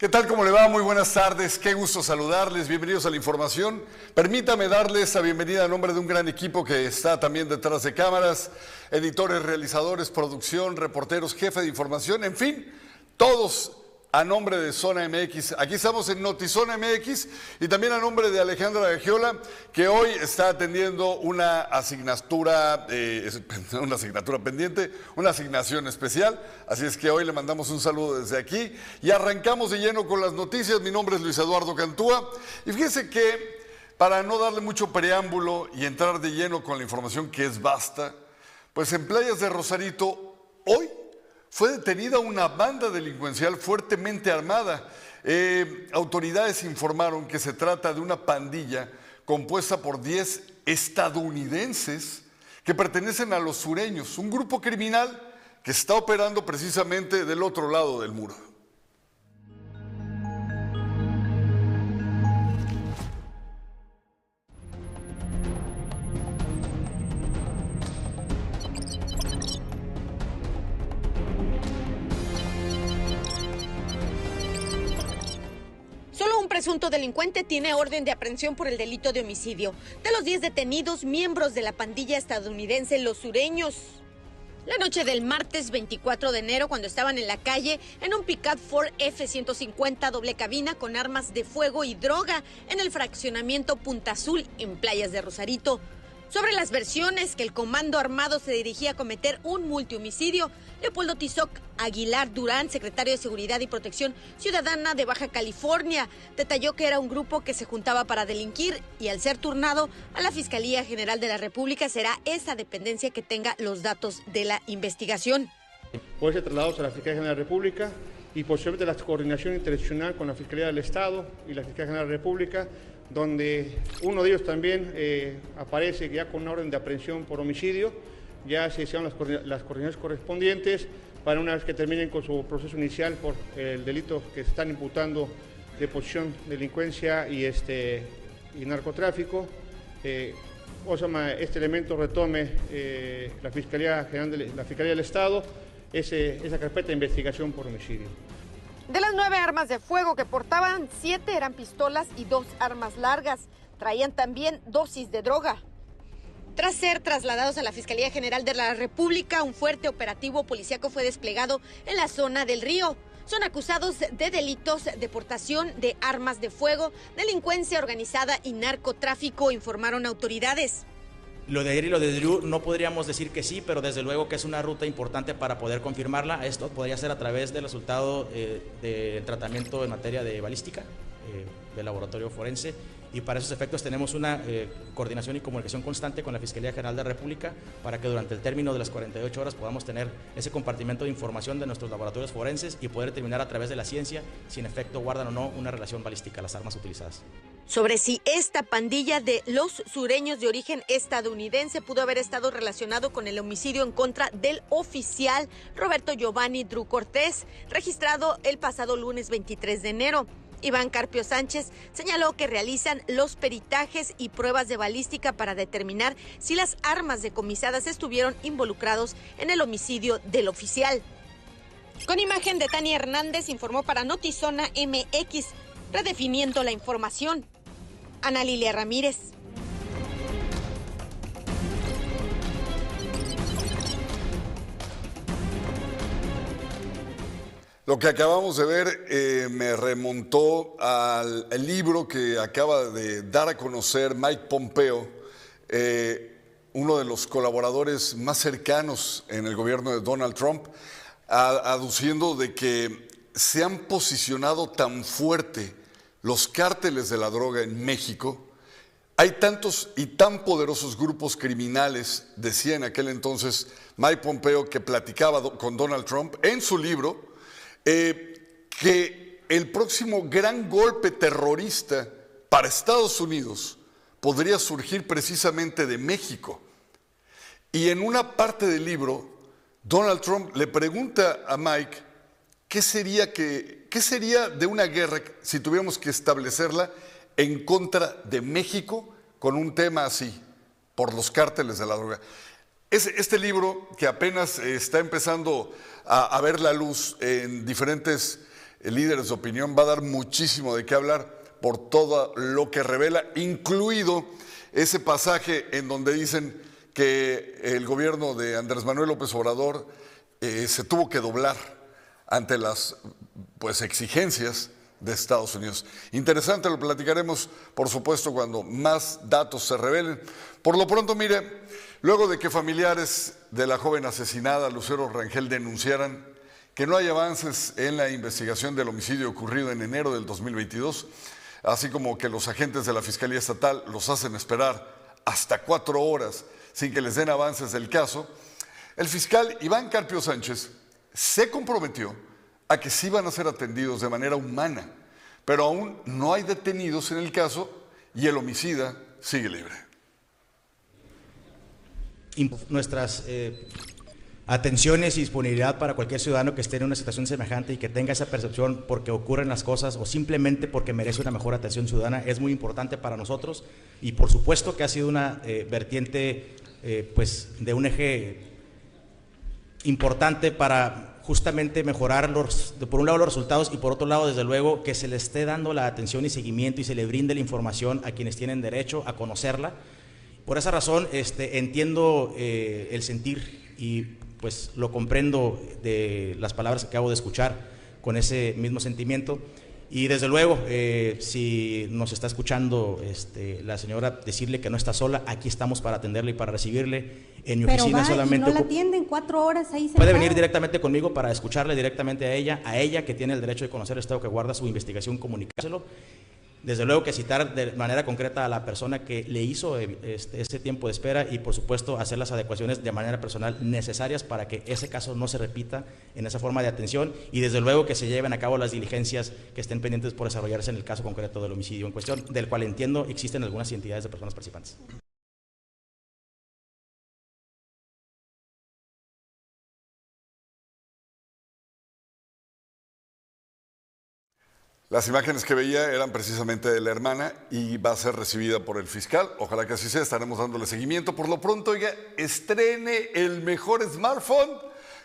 ¿Qué tal? ¿Cómo le va? Muy buenas tardes. Qué gusto saludarles. Bienvenidos a la información. Permítame darles la bienvenida a nombre de un gran equipo que está también detrás de cámaras, editores, realizadores, producción, reporteros, jefe de información, en fin, todos a nombre de Zona MX. Aquí estamos en Notizona MX y también a nombre de Alejandra Giola, que hoy está atendiendo una asignatura, eh, una asignatura pendiente, una asignación especial. Así es que hoy le mandamos un saludo desde aquí y arrancamos de lleno con las noticias. Mi nombre es Luis Eduardo Cantúa y fíjese que para no darle mucho preámbulo y entrar de lleno con la información que es basta, pues en playas de Rosarito hoy fue detenida una banda delincuencial fuertemente armada. Eh, autoridades informaron que se trata de una pandilla compuesta por 10 estadounidenses que pertenecen a los sureños, un grupo criminal que está operando precisamente del otro lado del muro. Presunto delincuente tiene orden de aprehensión por el delito de homicidio. De los 10 detenidos, miembros de la pandilla estadounidense Los Sureños. La noche del martes 24 de enero, cuando estaban en la calle, en un pickup Ford F-150 doble cabina con armas de fuego y droga en el fraccionamiento Punta Azul, en Playas de Rosarito. Sobre las versiones que el comando armado se dirigía a cometer un multihomicidio, Leopoldo Tizoc Aguilar Durán, secretario de Seguridad y Protección Ciudadana de Baja California, detalló que era un grupo que se juntaba para delinquir y al ser turnado a la Fiscalía General de la República será esa dependencia que tenga los datos de la investigación. Puede ser trasladados a la Fiscalía General de la República y posiblemente la coordinación internacional con la Fiscalía del Estado y la Fiscalía General de la República donde uno de ellos también eh, aparece ya con una orden de aprehensión por homicidio, ya se hicieron las, coordinaciones correspondientes para una vez que terminen con su proceso inicial por el delito que se están imputando de posición, delincuencia y, este, y narcotráfico. Eh, este elemento retome eh, la, Fiscalía General de, la Fiscalía del Estado esa carpeta de investigación por homicidio. De las nueve armas de fuego que portaban, siete eran pistolas y dos armas largas. Traían también dosis de droga. Tras ser trasladados a la Fiscalía General de la República, un fuerte operativo policíaco fue desplegado en la zona del río. Son acusados de delitos de portación de armas de fuego, delincuencia organizada y narcotráfico, informaron autoridades. Lo de ayer y lo de Drew no podríamos decir que sí, pero desde luego que es una ruta importante para poder confirmarla. Esto podría ser a través del resultado eh, del tratamiento en materia de balística eh, del laboratorio forense y para esos efectos tenemos una eh, coordinación y comunicación constante con la Fiscalía General de la República para que durante el término de las 48 horas podamos tener ese compartimento de información de nuestros laboratorios forenses y poder determinar a través de la ciencia si en efecto guardan o no una relación balística las armas utilizadas sobre si esta pandilla de los sureños de origen estadounidense pudo haber estado relacionado con el homicidio en contra del oficial Roberto Giovanni Drew Cortés, registrado el pasado lunes 23 de enero. Iván Carpio Sánchez señaló que realizan los peritajes y pruebas de balística para determinar si las armas decomisadas estuvieron involucrados en el homicidio del oficial. Con imagen de Tania Hernández informó para Notizona MX, redefiniendo la información. Ana Lilia Ramírez. Lo que acabamos de ver eh, me remontó al libro que acaba de dar a conocer Mike Pompeo, eh, uno de los colaboradores más cercanos en el gobierno de Donald Trump, aduciendo de que se han posicionado tan fuerte los cárteles de la droga en México, hay tantos y tan poderosos grupos criminales, decía en aquel entonces Mike Pompeo, que platicaba con Donald Trump en su libro, eh, que el próximo gran golpe terrorista para Estados Unidos podría surgir precisamente de México. Y en una parte del libro, Donald Trump le pregunta a Mike, ¿qué sería que ¿qué sería de una guerra si tuviéramos que establecerla en contra de México con un tema así, por los cárteles de la droga? Este libro, que apenas está empezando a, ver la luz en diferentes líderes de opinión, va a dar muchísimo de qué hablar por todo lo que revela, incluido ese pasaje en donde dicen que el gobierno de Andrés Manuel López Obrador eh, se tuvo que doblar ante las pues, exigencias de Estados Unidos. Interesante, lo platicaremos, por supuesto, cuando más datos se revelen. Por lo pronto, mire, luego de que familiares de la joven asesinada, Lucero Rangel, denunciaran que no hay avances en la investigación del homicidio ocurrido en enero del 2022, así como que los agentes de la Fiscalía Estatal los hacen esperar hasta cuatro horas sin que les den avances del caso, el fiscal Iván Carpio Sánchez se comprometió a que sí van a ser atendidos de manera humana, pero aún no hay detenidos en el caso y el homicida sigue libre. Nuestras eh, atenciones y disponibilidad para cualquier ciudadano que esté en una situación semejante y que tenga esa percepción porque ocurren las cosas o simplemente porque merece una mejor atención ciudadana es muy importante para nosotros y por supuesto que ha sido una eh, vertiente eh, pues de un eje importante para justamente mejorar los, por un lado los resultados y por otro lado, desde luego, que se le esté dando la atención y seguimiento y se le brinde la información a quienes tienen derecho a conocerla. Por esa razón, este, entiendo eh, el sentir y pues lo comprendo de las palabras que acabo de escuchar con ese mismo sentimiento. Y desde luego, eh, si nos está escuchando este, la señora decirle que no está sola, aquí estamos para atenderle y para recibirle. En mi Pero oficina va, solamente. Y no la atienden cuatro horas ahí Puede venir directamente conmigo para escucharle directamente a ella, a ella que tiene el derecho de conocer el estado que guarda su investigación, comunicárselo. Desde luego que citar de manera concreta a la persona que le hizo eh, este, ese tiempo de espera y por supuesto hacer las adecuaciones de manera personal necesarias para que ese caso no se repita en esa forma de atención y desde luego que se lleven a cabo las diligencias que estén pendientes por desarrollarse en el caso concreto del homicidio en cuestión, del cual entiendo existen algunas identidades de personas participantes. Las imágenes que veía eran precisamente de la hermana y va a ser recibida por el fiscal. Ojalá que así sea, estaremos dándole seguimiento. Por lo pronto, oiga, estrene el mejor smartphone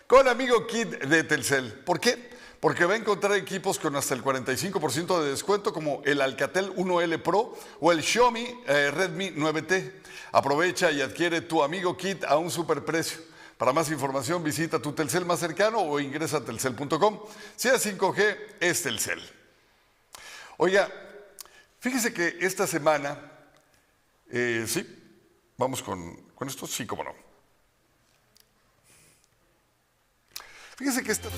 con Amigo Kit de Telcel. ¿Por qué? Porque va a encontrar equipos con hasta el 45% de descuento como el Alcatel 1L Pro o el Xiaomi eh, Redmi 9T. Aprovecha y adquiere tu Amigo Kit a un superprecio. Para más información visita tu Telcel más cercano o ingresa a telcel.com. Si es 5G, es Telcel. Oiga, fíjese que esta semana, eh, sí, vamos con, con esto, sí, cómo no. Fíjese que esta...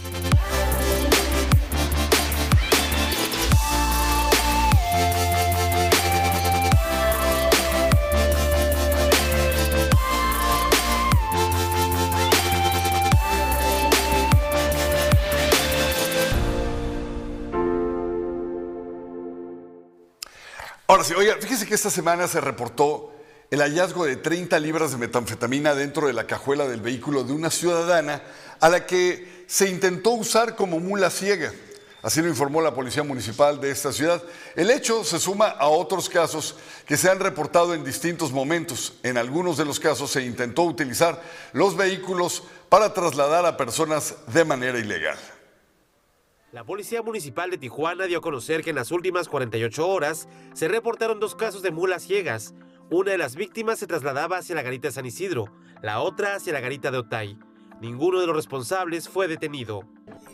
Ahora sí, oiga, fíjese que esta semana se reportó el hallazgo de 30 libras de metanfetamina dentro de la cajuela del vehículo de una ciudadana a la que se intentó usar como mula ciega. Así lo informó la Policía Municipal de esta ciudad. El hecho se suma a otros casos que se han reportado en distintos momentos. En algunos de los casos se intentó utilizar los vehículos para trasladar a personas de manera ilegal. La Policía Municipal de Tijuana dio a conocer que en las últimas 48 horas se reportaron dos casos de mulas ciegas. Una de las víctimas se trasladaba hacia la garita de San Isidro, la otra hacia la garita de Otay. Ninguno de los responsables fue detenido.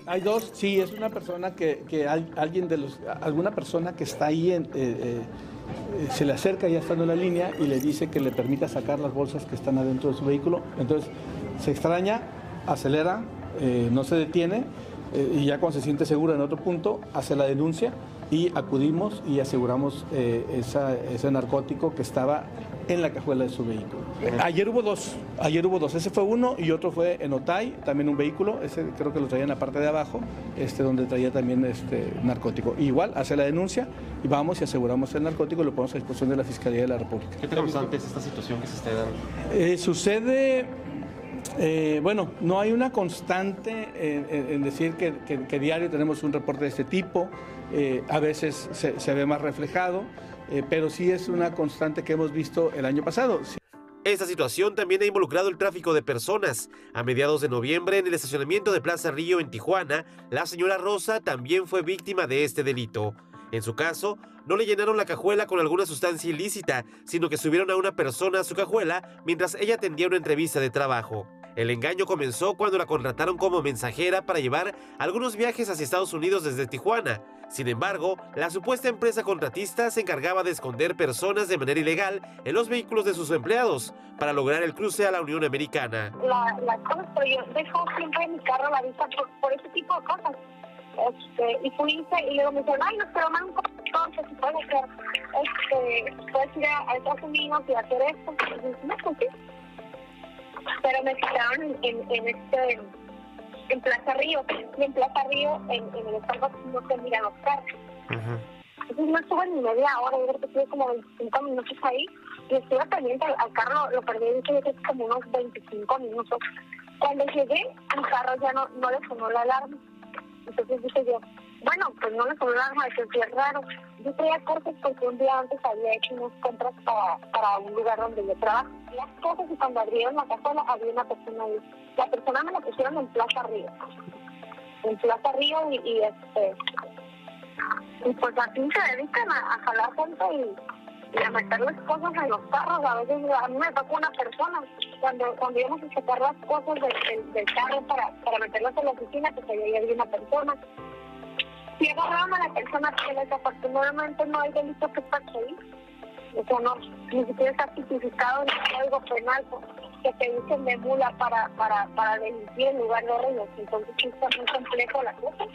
Hay dos, sí, es una persona que, que al- alguien de los, alguna persona que está ahí, en- eh, eh, se le acerca ya estando en la línea y le dice que le permita sacar las bolsas que están adentro de su vehículo. Entonces se extraña, acelera, eh, no se detiene eh, y ya cuando se siente seguro en otro punto hace la denuncia y acudimos y aseguramos eh, esa- ese narcótico que estaba en la cajuela de su vehículo. Ayer hubo dos, ayer hubo dos, ese fue uno y otro fue en Otay, también un vehículo, ese creo que lo traía en la parte de abajo, este, donde traía también este narcótico. Igual hace la denuncia y vamos y aseguramos el narcótico y lo ponemos a disposición de la Fiscalía de la República. ¿Qué tan constante es esta situación que se está dando? Eh, sucede, eh, bueno, no hay una constante en, decir que, que- diario tenemos un reporte de este tipo, eh, a veces se, ve más reflejado, eh, pero sí es una constante que hemos visto el año pasado. Esta situación también ha involucrado el tráfico de personas. A mediados de noviembre, en el estacionamiento de Plaza Río en Tijuana, la señora Rosa también fue víctima de este delito. En su caso, no le llenaron la cajuela con alguna sustancia ilícita, sino que subieron a una persona a su cajuela mientras ella atendía una entrevista de trabajo. El engaño comenzó cuando la contrataron como mensajera para llevar algunos viajes hacia Estados Unidos desde Tijuana. Sin embargo, la supuesta empresa contratista se encargaba de esconder personas de manera ilegal en los vehículos de sus empleados para lograr el cruce a la Unión Americana. La, la yo dejo siempre mi carro a la vista por, por tipo de cosas. Este, y fui y luego me dijeron, ay, nos pero un entonces si puedes hacer, este, puedes ir a, Estados Unidos y hacer esto. Y dije, no, pues sí. Pero me quedaron en, en este en Plaza Río. Y en Plaza Río, en, en el Starbucks, no se miran los carros. Entonces no estuve ni media hora, yo creo que estuve como 25 minutos ahí. Y estuve pendiente al, al carro, lo perdí, yo creo que como unos 25 minutos. Cuando llegué, el carro ya no, no le sonó la alarma. Entonces dije yo, bueno, pues no sonó la alarma, que es raro. Yo traía cortes porque un día antes había hecho unas compras para, para un lugar donde yo trabajo. Las cosas y cuando abrieron la cajuela había una persona ahí. La persona me la pusieron en Plaza Río. En Plaza Río y, y este... Y pues aquí se dedican a, a jalar gente y, y a meterles cosas en los carros. A veces a mí me tocó una persona cuando cuando íbamos a sacar las cosas del, carro para, para meterlas en la oficina, pues ahí había una persona. Si agarraron a la persona, que desafortunadamente no hay delito que ahí. O sea, no, ni siquiera está tipificado en el código penal que te dicen de mula para, para, para delinquir en lugar de reyes. Entonces está muy complejo la cosa.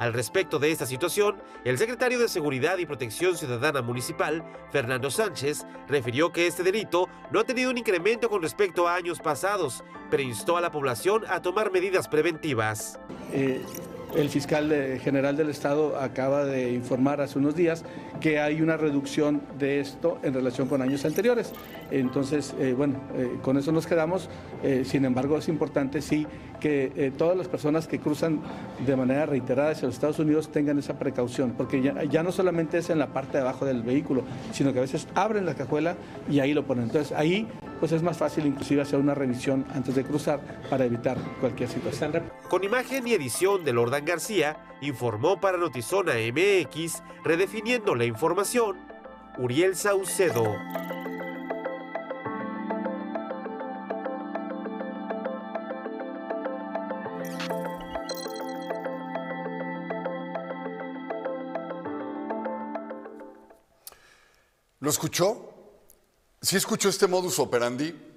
Al respecto de esta situación, el secretario de Seguridad y Protección Ciudadana Municipal, Fernando Sánchez, refirió que este delito no ha tenido un incremento con respecto a años pasados, pero instó a la población a tomar medidas preventivas. Eh, el fiscal general del Estado acaba de informar hace unos días que hay una reducción de esto en relación con años anteriores. Entonces, eh, bueno, eh, con eso nos quedamos. Eh, sin embargo, es importante sí que todas las personas que cruzan de manera reiterada hacia los Estados Unidos tengan esa precaución, porque ya, no solamente es en la parte de abajo del vehículo, sino que a veces abren la cajuela y ahí lo ponen. Entonces, ahí pues es más fácil inclusive hacer una revisión antes de cruzar para evitar cualquier situación. Con imagen y edición de Lordan García, informó para Notizona MX, redefiniendo la información, Uriel Saucedo. ¿Lo escuchó? ¿Sí escuchó este modus operandi?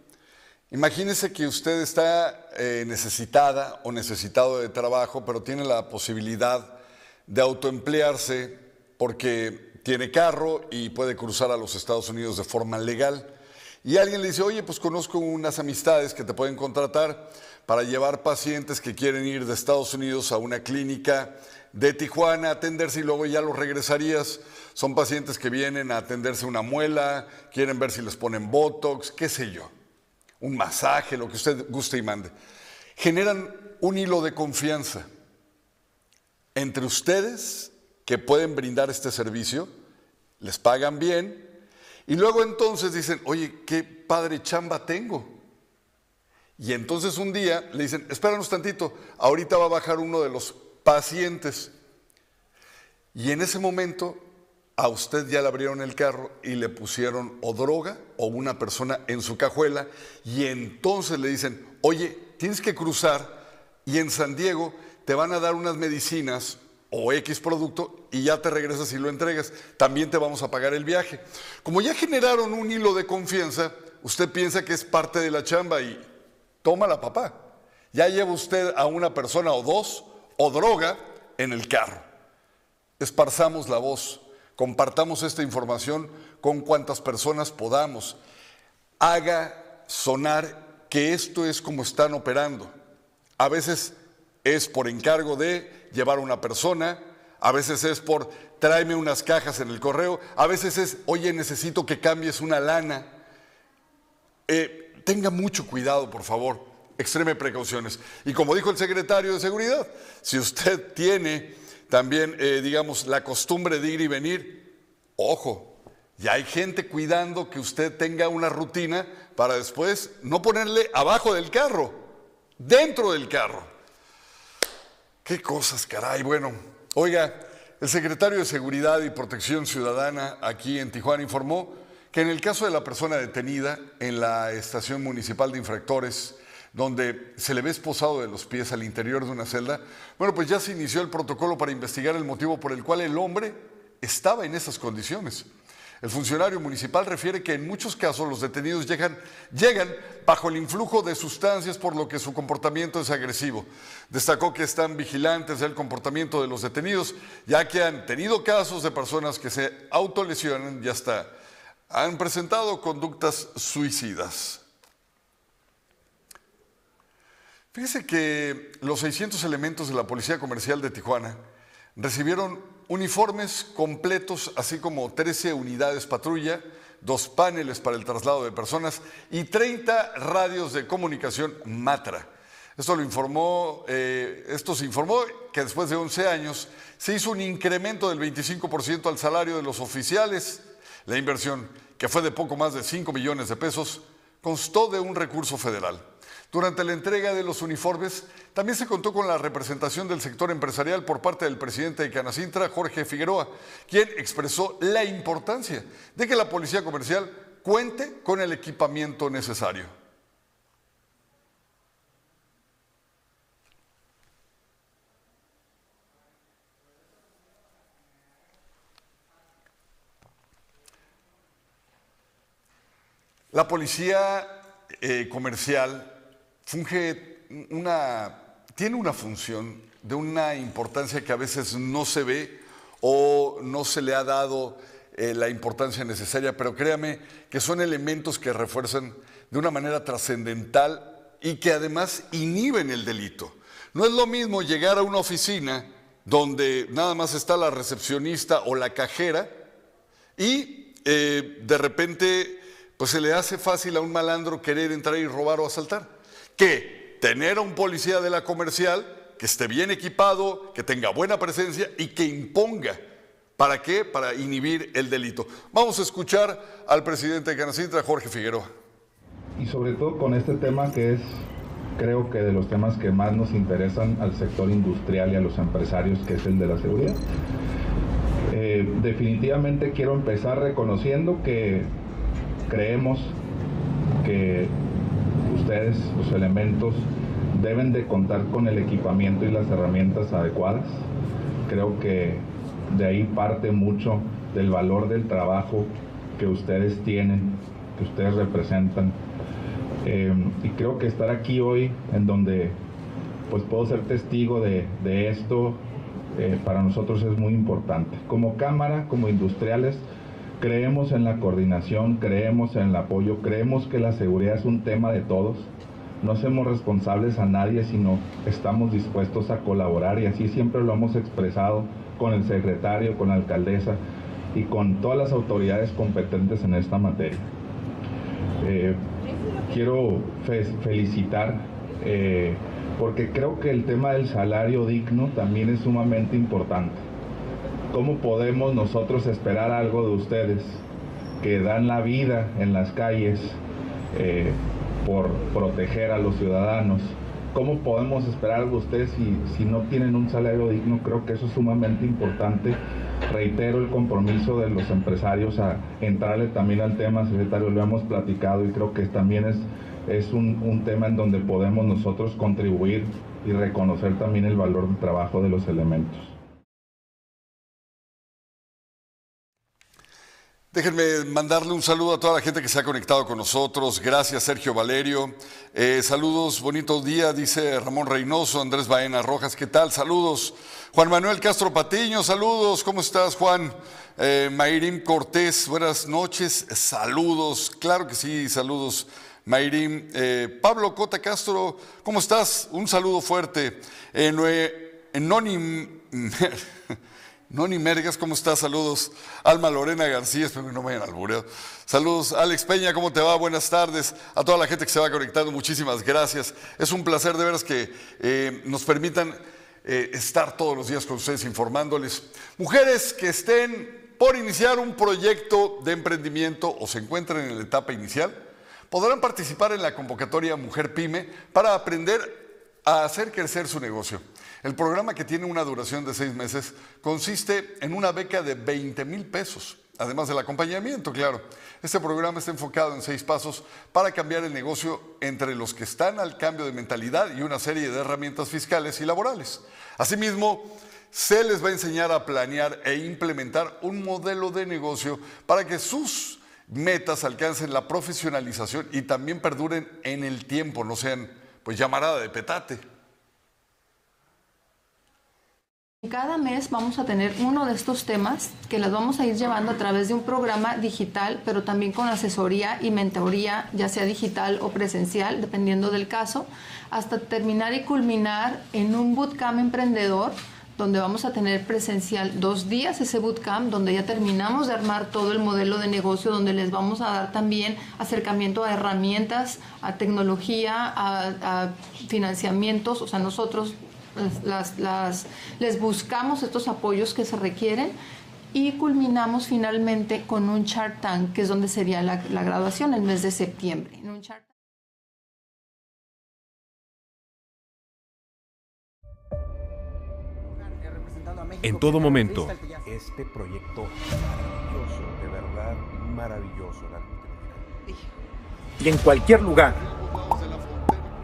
Imagínese que usted está eh, necesitada o necesitado de trabajo, pero tiene la posibilidad de autoemplearse porque tiene carro y puede cruzar a los Estados Unidos de forma legal. Y alguien le dice, oye, pues conozco unas amistades que te pueden contratar para llevar pacientes que quieren ir de Estados Unidos a una clínica de Tijuana a atenderse y luego ya los regresarías. Son pacientes que vienen a atenderse una muela, quieren ver si les ponen Botox, qué sé yo, un masaje, lo que usted guste y mande. Generan un hilo de confianza entre ustedes que pueden brindar este servicio, les pagan bien, y luego entonces dicen, oye, qué padre chamba tengo. Y entonces un día le dicen, espéranos tantito, ahorita va a bajar uno de los pacientes. Y en ese momento a usted ya le abrieron el carro y le pusieron o droga o una persona en su cajuela y entonces le dicen, oye, tienes que cruzar y en San Diego te van a dar unas medicinas o X producto y ya te regresas y lo entregas. También te vamos a pagar el viaje. Como ya generaron un hilo de confianza, usted piensa que es parte de la chamba y toma la papá. Ya lleva usted a una persona o dos o droga en el carro. Esparzamos la voz, compartamos esta información con cuantas personas podamos. Haga sonar que esto es como están operando. A veces es por encargo de llevar a una persona, a veces es por tráeme unas cajas en el correo, a veces es, oye, necesito que cambies una lana. Eh, tenga mucho cuidado, por favor, extreme precauciones. Y como dijo el secretario de Seguridad, si usted tiene también, eh, digamos, la costumbre de ir y venir, ojo, Y hay gente cuidando que usted tenga una rutina para después no ponerle abajo del carro, dentro del carro. Qué cosas, caray. Bueno, oiga, el secretario de Seguridad y Protección Ciudadana aquí en Tijuana informó que en el caso de la persona detenida en la estación municipal de infractores, donde se le ve esposado de los pies al interior de una celda, bueno, pues ya se inició el protocolo para investigar el motivo por el cual el hombre estaba en esas condiciones. El funcionario municipal refiere que en muchos casos los detenidos llegan, llegan bajo el influjo de sustancias por lo que su comportamiento es agresivo. Destacó que están vigilantes del comportamiento de los detenidos, ya que han tenido casos de personas que se autolesionan y hasta han presentado conductas suicidas. Fíjese que los 600 elementos de la Policía Comercial de Tijuana recibieron uniformes completos, así como 13 unidades patrulla, dos paneles para el traslado de personas y 30 radios de comunicación Matra. Esto, lo informó, eh, esto se informó que después de 11 años se hizo un incremento del 25% al salario de los oficiales. La inversión, que fue de poco más de 5 millones de pesos, constó de un recurso federal. Durante la entrega de los uniformes, también se contó con la representación del sector empresarial por parte del presidente de Canacintra, Jorge Figueroa, quien expresó la importancia de que la policía comercial cuente con el equipamiento necesario. La policía eh, comercial funge una, tiene una función de una importancia que a veces no se ve o no se le ha dado eh, la importancia necesaria, pero créame que son elementos que refuerzan de una manera trascendental y que además inhiben el delito. No es lo mismo llegar a una oficina donde nada más está la recepcionista o la cajera y eh, de repente pues se le hace fácil a un malandro querer entrar y robar o asaltar que tener a un policía de la comercial que esté bien equipado, que tenga buena presencia y que imponga. ¿Para qué? Para inhibir el delito. Vamos a escuchar al presidente de Canacintra, Jorge Figueroa. Y sobre todo con este tema que es, creo que de los temas que más nos interesan al sector industrial y a los empresarios, que es el de la seguridad. Eh, definitivamente quiero empezar reconociendo que creemos que ustedes, los elementos, deben de contar con el equipamiento y las herramientas adecuadas. Creo que de ahí parte mucho del valor del trabajo que ustedes tienen, que ustedes representan. Eh, y creo que estar aquí hoy, en donde pues puedo ser testigo de, esto, eh, para nosotros es muy importante. Como cámara, como industriales, Creemos en la coordinación, creemos en el apoyo, creemos que la seguridad es un tema de todos. No hacemos responsables a nadie, sino estamos dispuestos a colaborar y así siempre lo hemos expresado con el secretario, con la alcaldesa y con todas las autoridades competentes en esta materia. Eh, quiero felicitar eh, porque creo que el tema del salario digno también es sumamente importante. ¿Cómo podemos nosotros esperar algo de ustedes que dan la vida en las calles eh, por proteger a los ciudadanos? ¿Cómo podemos esperar algo de ustedes si, no tienen un salario digno? Creo que eso es sumamente importante. Reitero el compromiso de los empresarios a entrarle también al tema, secretario, lo hemos platicado y creo que también es, es un tema en donde podemos nosotros contribuir y reconocer también el valor del trabajo de los elementos. Déjenme mandarle un saludo a toda la gente que se ha conectado con nosotros. Gracias, Sergio Valerio. Eh, saludos, bonito día, dice Ramón Reynoso, Andrés Baena Rojas. ¿Qué tal? Saludos. Juan Manuel Castro Patiño, saludos. ¿Cómo estás, Juan? Eh, Mayrim Cortés, buenas noches. Saludos. Claro que sí, saludos. Mayrim. Eh, Pablo Cota Castro, ¿cómo estás? Un saludo fuerte. Eh, Nonim. Noni Mergas, ¿cómo estás? Saludos. Alma Lorena García, espero que no vayan al bureo. Saludos. Alex Peña, ¿cómo te va? Buenas tardes. A toda la gente que se va conectando, muchísimas gracias. Es un placer de veras que eh, nos permitan eh, estar todos los días con ustedes informándoles. Mujeres que estén por iniciar un proyecto de emprendimiento o se encuentran en la etapa inicial, podrán participar en la convocatoria Mujer Pyme para aprender a hacer crecer su negocio. El programa que tiene una duración de seis meses consiste en una beca de 20 mil pesos, además del acompañamiento, claro. Este programa está enfocado en seis pasos para cambiar el negocio entre los que están al cambio de mentalidad y una serie de herramientas fiscales y laborales. Asimismo, se les va a enseñar a planear e implementar un modelo de negocio para que sus metas alcancen la profesionalización y también perduren en el tiempo, no sean pues llamarada de petate. Cada mes vamos a tener uno de estos temas que las vamos a ir llevando a través de un programa digital, pero también con asesoría y mentoría, ya sea digital o presencial, dependiendo del caso, hasta terminar y culminar en un bootcamp emprendedor donde vamos a tener presencial dos días ese bootcamp, donde ya terminamos de armar todo el modelo de negocio, donde les vamos a dar también acercamiento a herramientas, a tecnología, a, a financiamientos, o sea, nosotros las, las, les buscamos estos apoyos que se requieren y culminamos finalmente con un Shark Tank, que es donde sería la, la graduación el mes de septiembre. En, un en todo momento. Este proyecto maravilloso, de verdad maravilloso. Y en cualquier lugar.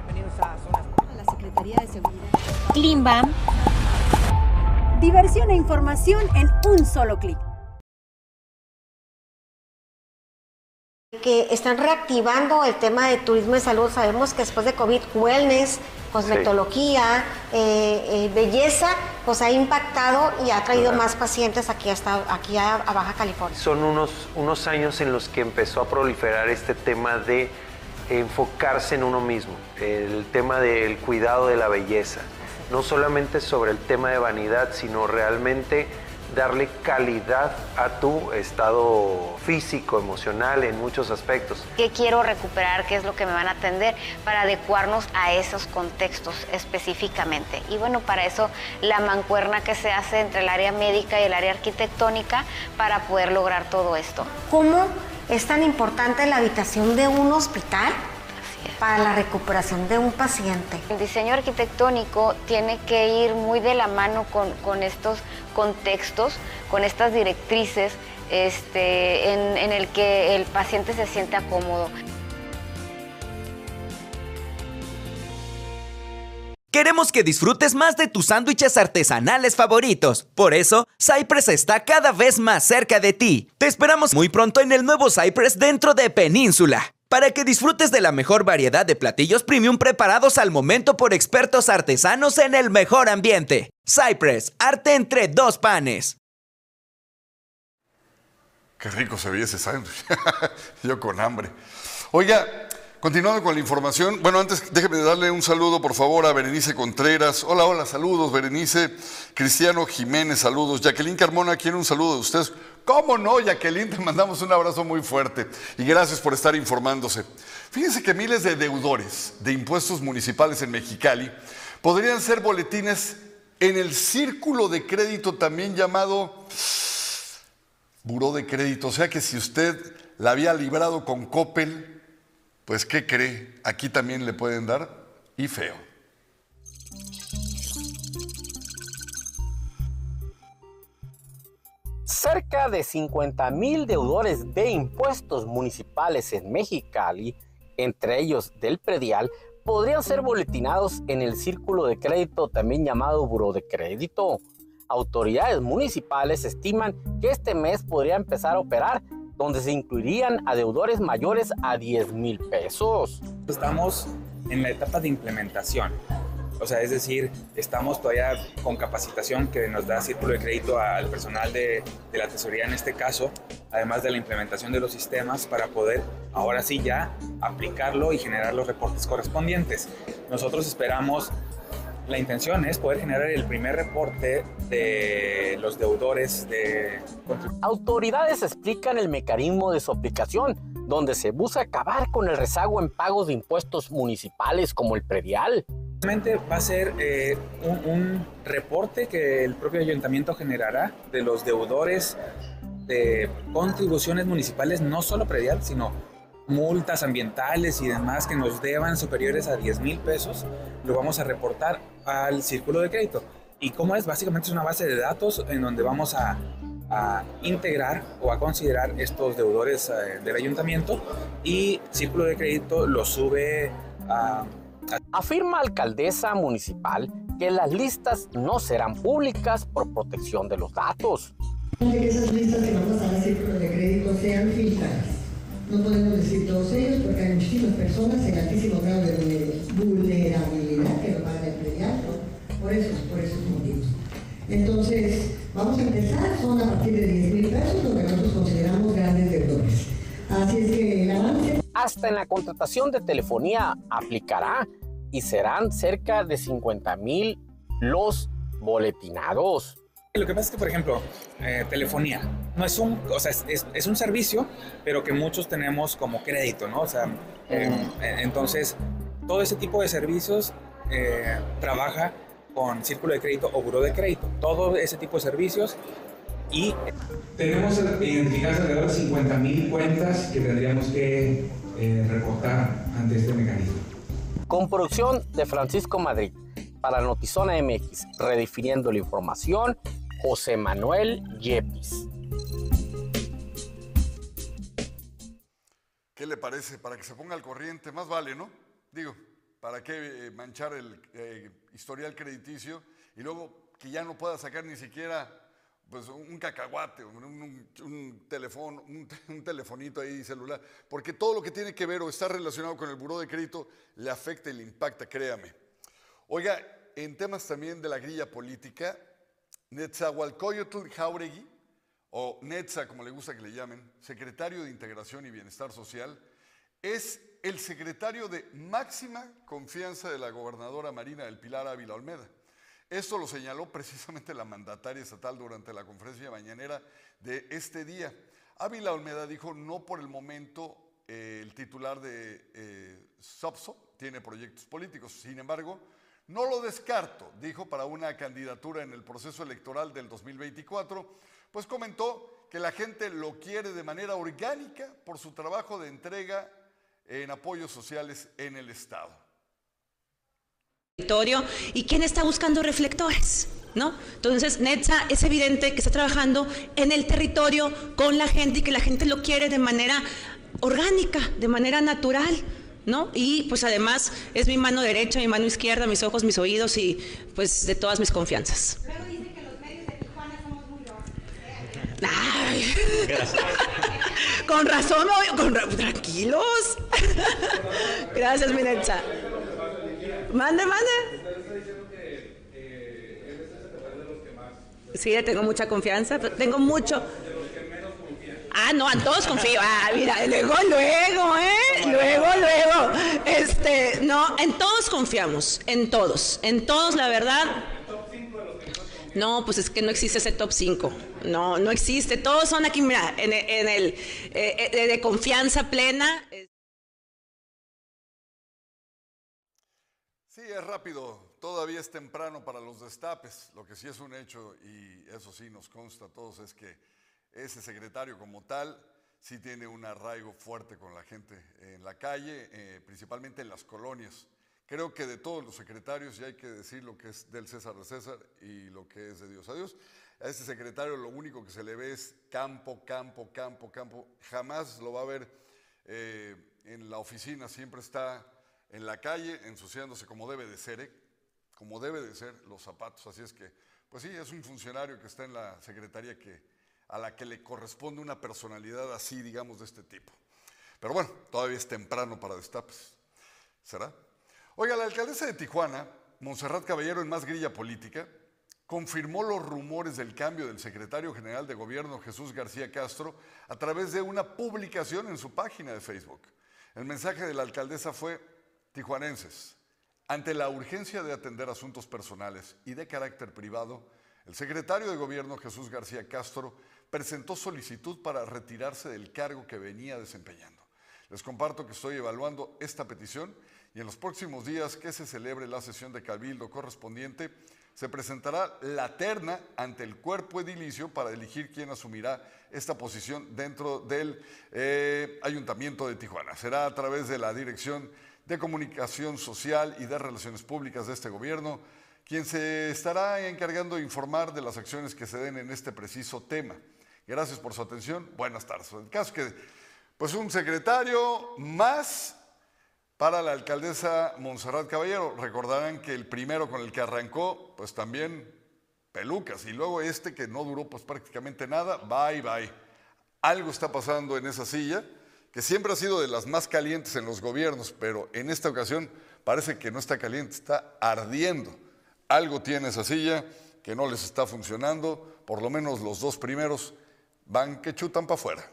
Bienvenidos a la Secretaría de Seguridad. Klimbam. Diversión e información en un solo clic. que están reactivando el tema de turismo y salud. Sabemos que después de COVID, wellness, cosmetología, eh, eh, belleza, pues ha impactado y ha traído más pacientes aquí, hasta, aquí a, a, Baja California. Son unos, unos años en los que empezó a proliferar este tema de enfocarse en uno mismo, el tema del cuidado de la belleza no solamente sobre el tema de vanidad, sino realmente darle calidad a tu estado físico, emocional, en muchos aspectos. ¿Qué quiero recuperar? ¿Qué es lo que me van a atender? Para adecuarnos a esos contextos específicamente. Y bueno, para eso la mancuerna que se hace entre el área médica y el área arquitectónica para poder lograr todo esto. ¿Cómo es tan importante la habitación de un hospital? Para la recuperación de un paciente. El diseño arquitectónico tiene que ir muy de la mano con, estos contextos, con estas directrices este, en, en el que el paciente se sienta cómodo. Queremos que disfrutes más de tus sándwiches artesanales favoritos. Por eso, Cypress está cada vez más cerca de ti. Te esperamos muy pronto en el nuevo Cypress dentro de Península para que disfrutes de la mejor variedad de platillos premium preparados al momento por expertos artesanos en el mejor ambiente. Cypress, arte entre dos panes. Qué rico se veía ese sándwich. Yo con hambre. Oiga, Continuando con la información, bueno, antes déjeme darle un saludo, por favor, a Berenice Contreras. Hola, hola, saludos, Berenice. Cristiano Jiménez, saludos. Jacqueline Carmona quiere un saludo de ustedes. ¿Cómo no, Jacqueline? Te mandamos un abrazo muy fuerte y gracias por estar informándose. Fíjense que miles de deudores de impuestos municipales en Mexicali podrían ser boletines en el círculo de crédito también llamado buró de crédito. O sea que si usted la había librado con Coppel, pues ¿qué cree? Aquí también le pueden dar y feo. Cerca de 50 mil deudores de impuestos municipales en Mexicali, entre ellos del predial, podrían ser boletinados en el círculo de crédito también llamado Buro de Crédito. Autoridades municipales estiman que este mes podría empezar a operar donde se incluirían a deudores mayores a 10 mil pesos. Estamos en la etapa de implementación. O sea, es decir, estamos todavía con capacitación que nos da círculo de crédito al personal de, de, la tesorería en este caso, además de la implementación de los sistemas para poder ahora sí ya aplicarlo y generar los reportes correspondientes. Nosotros esperamos la intención es poder generar el primer reporte de los deudores de... Autoridades explican el mecanismo de su aplicación, donde se busca acabar con el rezago en pagos de impuestos municipales como el predial. Realmente va a ser eh, un, un reporte que el propio ayuntamiento generará de los deudores de contribuciones municipales, no solo predial, sino multas ambientales y demás que nos deban superiores a 10 mil pesos, lo vamos a reportar al círculo de crédito. ¿Y cómo es? Básicamente es una base de datos en donde vamos a, a integrar o a considerar estos deudores eh, del ayuntamiento y círculo de crédito lo sube a... Afirma alcaldesa municipal que las listas no serán públicas por protección de los datos. Que esas listas que vamos a círculo de crédito sean filtradas. No podemos decir todos ellos porque hay muchísimas personas en altísimo grado de vulnerabilidad que lo van a emplear por esos, por esos motivos. Entonces, vamos a empezar, son a partir de 10 mil pesos lo que nosotros consideramos grandes deudores. Así es que el avance... Hasta en la contratación de telefonía aplicará y serán cerca de 50 mil los boletinados. Lo que pasa es que, por ejemplo, eh, telefonía no es un, o sea, es, es, un servicio, pero que muchos tenemos como crédito, ¿no? O sea, eh, entonces, todo ese tipo de servicios eh, trabaja con círculo de crédito o buró de crédito. Todo ese tipo de servicios y... Tenemos identificadas alrededor de 50 mil cuentas que tendríamos que eh, reportar ante este mecanismo. Con producción de Francisco Madrid para Notizona MX, redefiniendo la información, José Manuel Yepis. ¿Qué le parece? Para que se ponga al corriente, más vale, ¿no? Digo, ¿para qué eh, manchar el eh, historial crediticio y luego que ya no pueda sacar ni siquiera pues, un cacahuate, un, teléfono, un, un, telefonito ahí celular? Porque todo lo que tiene que ver o está relacionado con el buró de crédito le afecta y le impacta, créame. Oiga, en temas también de la grilla política, Netzahualcoyotl Jauregui, o Netza, como le gusta que le llamen, secretario de Integración y Bienestar Social, es el secretario de máxima confianza de la gobernadora Marina del Pilar Ávila Olmeda. Esto lo señaló precisamente la mandataria estatal durante la conferencia mañanera de este día. Ávila Olmeda dijo, no por el momento eh, el titular de eh, SOPSO tiene proyectos políticos, sin embargo, no lo descarto, dijo, para una candidatura en el proceso electoral del 2024, pues comentó que la gente lo quiere de manera orgánica por su trabajo de entrega en apoyos sociales en el Estado. ¿Y quién está buscando reflectores? ¿No? Entonces, Netza es evidente que está trabajando en el territorio con la gente y que la gente lo quiere de manera orgánica, de manera natural. ¿No? Y pues además es mi mano derecha, mi mano izquierda, mis ojos, mis oídos y pues de todas mis confianzas. Ay. con razón, con, tranquilos. Gracias, Minetza. Mande, mande. Sí, le tengo mucha confianza. Tengo mucho. Ah, no, a todos confío. Ah, mira, luego, luego, ¿eh? Luego, luego. Este, no, en todos confiamos, en todos. En todos, la verdad. No, pues es que no existe ese top 5. No, no existe. Todos son aquí, mira, en, el eh, eh, de confianza plena. Sí, es rápido. Todavía es temprano para los destapes. Lo que sí es un hecho, y eso sí nos consta a todos, es que ese secretario como tal sí tiene un arraigo fuerte con la gente en la calle, eh, principalmente en las colonias. Creo que de todos los secretarios, y hay que decir lo que es del César de César y lo que es de Dios a Dios, a este secretario lo único que se le ve es campo, campo, campo, campo. Jamás lo va a ver eh, en la oficina, siempre está en la calle ensuciándose como debe de ser, ¿eh? como debe de ser los zapatos. Así es que, pues sí, es un funcionario que está en la secretaría que, a la que le corresponde una personalidad así, digamos, de este tipo. Pero bueno, todavía es temprano para destapes. ¿Será? Oiga, la alcaldesa de Tijuana, Montserrat Caballero, en más grilla política, confirmó los rumores del cambio del secretario general de gobierno Jesús García Castro a través de una publicación en su página de Facebook. El mensaje de la alcaldesa fue, tijuanenses, ante la urgencia de atender asuntos personales y de carácter privado, el secretario de gobierno Jesús García Castro presentó solicitud para retirarse del cargo que venía desempeñando. Les comparto que estoy evaluando esta petición y en los próximos días que se celebre la sesión de cabildo correspondiente, se presentará la terna ante el cuerpo edilicio para elegir quién asumirá esta posición dentro del eh, Ayuntamiento de Tijuana. Será a través de la Dirección de Comunicación Social y de Relaciones Públicas de este gobierno quien se estará encargando de informar de las acciones que se den en este preciso tema. Gracias por su atención. Buenas tardes. El caso que, pues un secretario más para la alcaldesa Montserrat Caballero. Recordarán que el primero con el que arrancó, pues también pelucas, y luego este que no duró pues prácticamente nada, bye bye. Algo está pasando en esa silla, que siempre ha sido de las más calientes en los gobiernos, pero en esta ocasión parece que no está caliente, está ardiendo. Algo tiene esa silla que no les está funcionando, por lo menos los dos primeros van que chutan para afuera.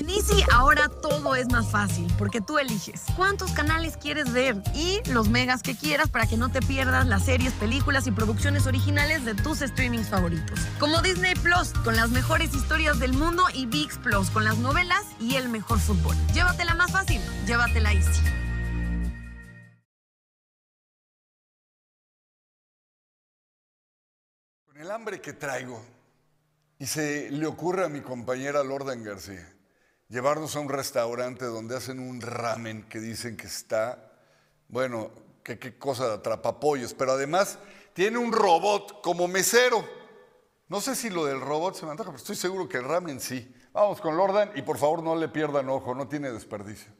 En Easy ahora todo es más fácil porque tú eliges cuántos canales quieres ver y los megas que quieras para que no te pierdas las series, películas y producciones originales de tus streamings favoritos. Como Disney Plus con las mejores historias del mundo y VIX Plus con las novelas y el mejor fútbol. Llévatela más fácil, llévatela Easy. Con el hambre que traigo y se le ocurre a mi compañera Lordan García llevarnos a un restaurante donde hacen un ramen que dicen que está, bueno, que qué cosa de atrapapollos, pero además tiene un robot como mesero. No sé si lo del robot se me antoja, pero estoy seguro que el ramen sí. Vamos con Lordan y por favor no le pierdan ojo, no tiene desperdicio.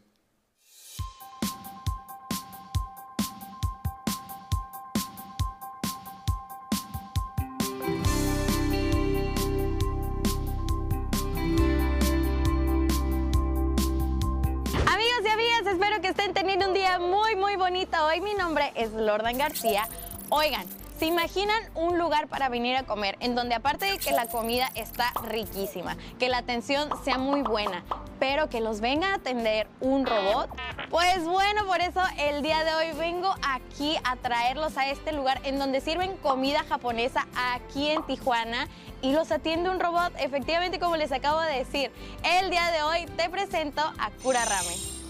Hoy mi nombre es Lordan García. Oigan, ¿se imaginan un lugar para venir a comer en donde aparte de que la comida está riquísima, que la atención sea muy buena, pero que los venga a atender un robot? Pues bueno, por eso el día de hoy vengo aquí a traerlos a este lugar en donde sirven comida japonesa aquí en Tijuana y los atiende un robot, efectivamente como les acabo de decir. El día de hoy te presento a Kura Ramen.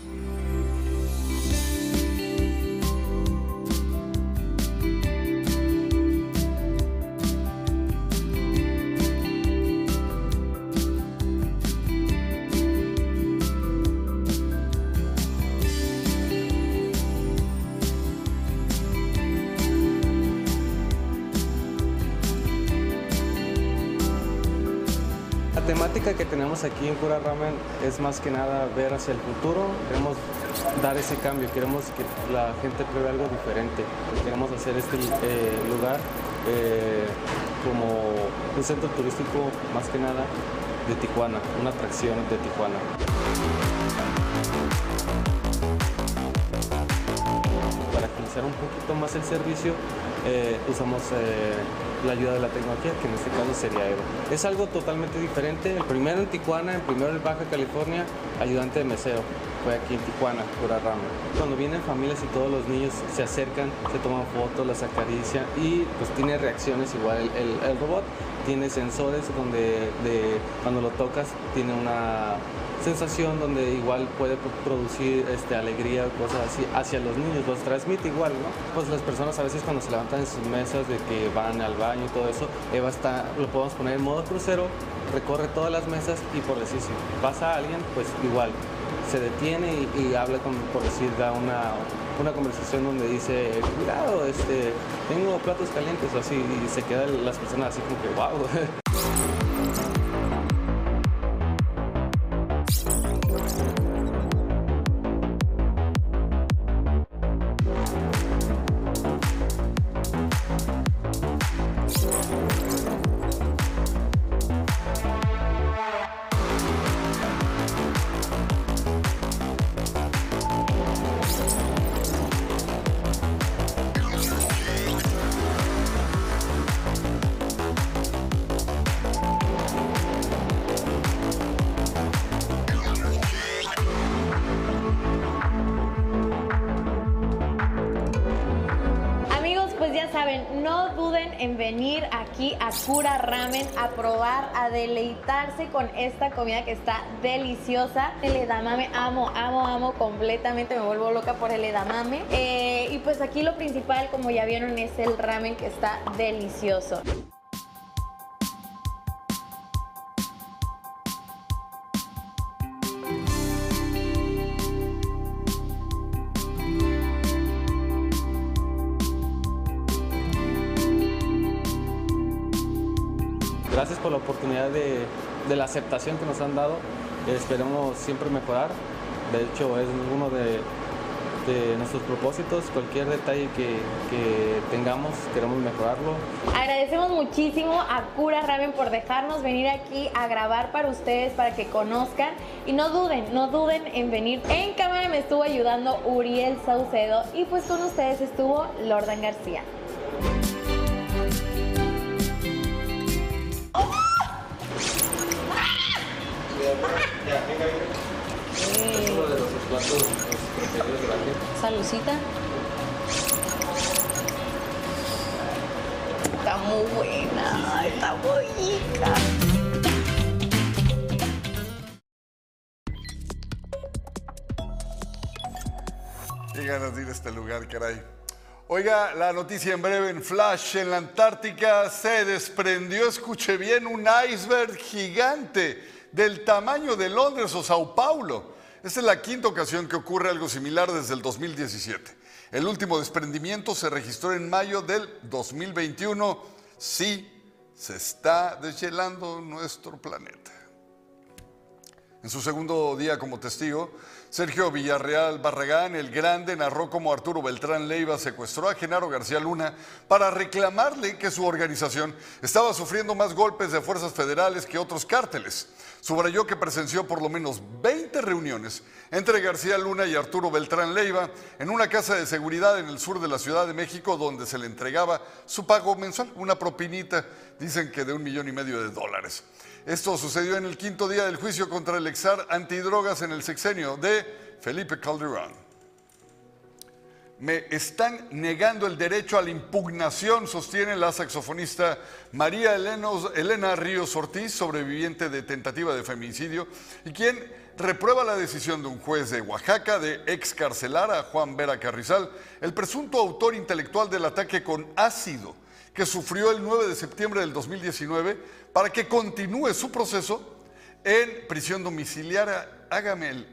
Aquí en Cura Ramen es más que nada ver hacia el futuro. Queremos dar ese cambio, queremos que la gente pruebe algo diferente. Queremos hacer este eh, lugar eh, como un centro turístico más que nada de Tijuana, una atracción de Tijuana. Para actualizar un poquito más el servicio, eh, usamos eh, la ayuda de la tecnología, que en este caso sería Evo. Es algo totalmente diferente. El primero en Tijuana, el primero en Baja California, ayudante de mesero. Fue aquí en Tijuana, Pura Rama. Cuando vienen familias y todos los niños se acercan, se toman fotos, las acarician y pues tiene reacciones igual. El, robot tiene sensores donde cuando lo tocas tiene una sensación donde igual puede producir este, alegría o cosas así hacia los niños, los transmite igual, ¿no? Pues las personas a veces cuando se levantan en sus mesas de que van al baño y todo eso, Eva está, lo podemos poner en modo crucero, recorre todas las mesas y por decir, si pasa alguien, pues igual se detiene y, habla con, por decir, da una, una conversación donde dice, cuidado, este, tengo platos calientes o así, y se quedan las personas así como que, wow. en venir aquí a Cura Ramen a probar, a deleitarse con esta comida que está deliciosa. El edamame, amo, amo, amo completamente, me vuelvo loca por el edamame. Eh, y pues aquí lo principal, como ya vieron, es el ramen que está delicioso. Oportunidad de, la aceptación que nos han dado. Esperemos siempre mejorar. De hecho, es uno de, de nuestros propósitos. Cualquier detalle que, que tengamos, queremos mejorarlo. Agradecemos muchísimo a Cura Ramen por dejarnos venir aquí a grabar para ustedes, para que conozcan. Y no duden, no duden en venir. En cámara me estuvo ayudando Uriel Saucedo y pues con ustedes estuvo Lordan García. Salucita. Está muy buena, está rica. Qué ganas de ir a este lugar, caray. Oiga, la noticia en breve en Flash. En la Antártica se desprendió, escuche bien, un iceberg gigante del tamaño de Londres o Sao Paulo. Esta es la quinta ocasión que ocurre algo similar desde el 2017. El último desprendimiento se registró en mayo del 2021. Sí, se está deshielando nuestro planeta. En su segundo día como testigo, Sergio Villarreal Barragán, el grande, narró cómo Arturo Beltrán Leiva secuestró a Genaro García Luna para reclamarle que su organización estaba sufriendo más golpes de fuerzas federales que otros cárteles. Subrayó que presenció por lo menos 20 reuniones entre García Luna y Arturo Beltrán Leiva en una casa de seguridad en el sur de la Ciudad de México donde se le entregaba su pago mensual, una propinita, dicen que de un millón y medio de dólares. Esto sucedió en el quinto día del juicio contra el exar antidrogas en el sexenio de Felipe Calderón. Me están negando el derecho a la impugnación, sostiene la saxofonista María Elena Ríos Ortiz, sobreviviente de tentativa de feminicidio, y quien reprueba la decisión de un juez de Oaxaca de excarcelar a Juan Vera Carrizal, el presunto autor intelectual del ataque con ácido que sufrió el 9 de septiembre del 2019, para que continúe su proceso en prisión domiciliaria. Hágame el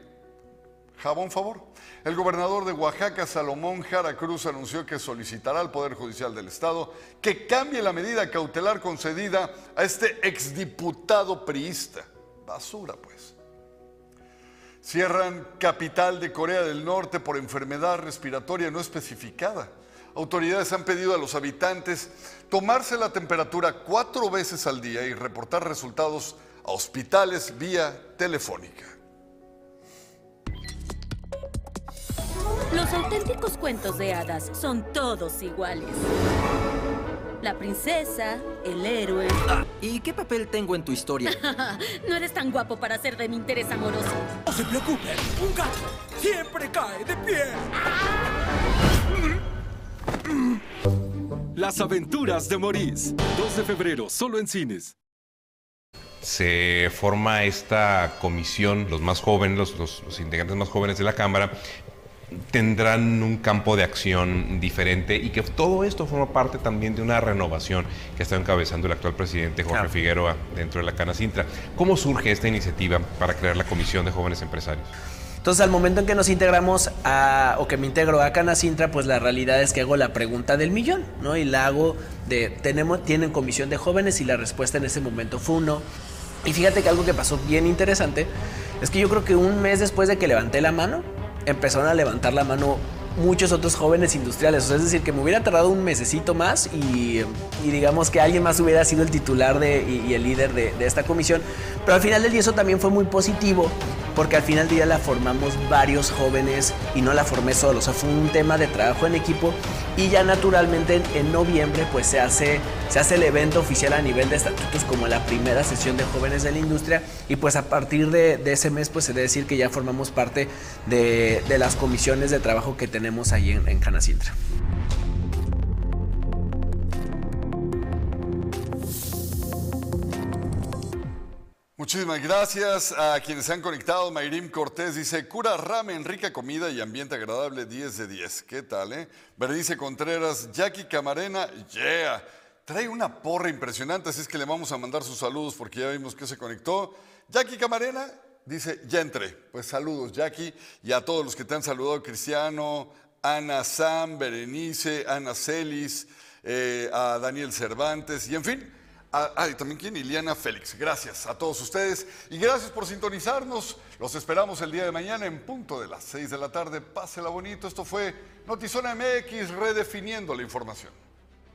jabón favor. El gobernador de Oaxaca, Salomón Jara Cruz, anunció que solicitará al Poder Judicial del Estado que cambie la medida cautelar concedida a este exdiputado priista. Basura, pues. Cierran capital de Corea del Norte por enfermedad respiratoria no especificada. Autoridades han pedido a los habitantes tomarse la temperatura cuatro veces al día y reportar resultados a hospitales vía telefónica. Los auténticos cuentos de hadas son todos iguales. La princesa, el héroe. ¿Y qué papel tengo en tu historia? no eres tan guapo para ser de mi interés amoroso. No se preocupen, un gato siempre cae de pie. Las aventuras de Maurice. 2 de febrero, solo en cines. se forma esta comisión, los más jóvenes, los, los- los integrantes más jóvenes de la Cámara, tendrán un campo de acción diferente y que todo esto forma parte también de una renovación que está encabezando el actual presidente Jorge Figueroa dentro de la Cana Sintra. ¿Cómo surge esta iniciativa para crear la Comisión de Jóvenes Empresarios? Entonces, al momento en que nos integramos a, o que me integro a Canacintra, pues la realidad es que hago la pregunta del millón, ¿no? Y la hago de, tenemos, ¿tienen comisión de jóvenes? Y la respuesta en ese momento fue no. Y fíjate que algo que pasó bien interesante es que yo creo que un mes después de que levanté la mano, empezaron a levantar la mano muchos otros jóvenes industriales. O sea, es decir, que me hubiera tardado un mesecito más y, y digamos que alguien más hubiera sido el titular de, y, y el líder de, de esta comisión. Pero al final del día eso también fue muy positivo porque al final del día la formamos varios jóvenes y no la formé solo. O sea, fue un tema de trabajo en equipo y ya naturalmente en, en noviembre pues se hace, se hace el evento oficial a nivel de estatutos como la primera sesión de jóvenes de la industria y pues a partir de, ese mes pues se debe decir que ya formamos parte de, de las comisiones de trabajo que tenemos ahí en, en Canacintra. Muchísimas gracias a quienes se han conectado. Mayrim Cortés dice, cura ramen, rica comida y ambiente agradable, 10 de 10. ¿Qué tal, eh? Berenice Contreras, Jackie Camarena, yeah. Trae una porra impresionante, así es que le vamos a mandar sus saludos porque ya vimos que se conectó. Jackie Camarena dice, ya entré. Pues saludos, Jackie, y a todos los que te han saludado, Cristiano, Ana Sam, Berenice, Ana Celis, eh, a Daniel Cervantes, y en fin, Ah, y también quién, Iliana Félix. Gracias a todos ustedes y gracias por sintonizarnos. Los esperamos el día de mañana en punto de las 6 de la tarde. Pásela bonito. Esto fue Notizona MX redefiniendo la información.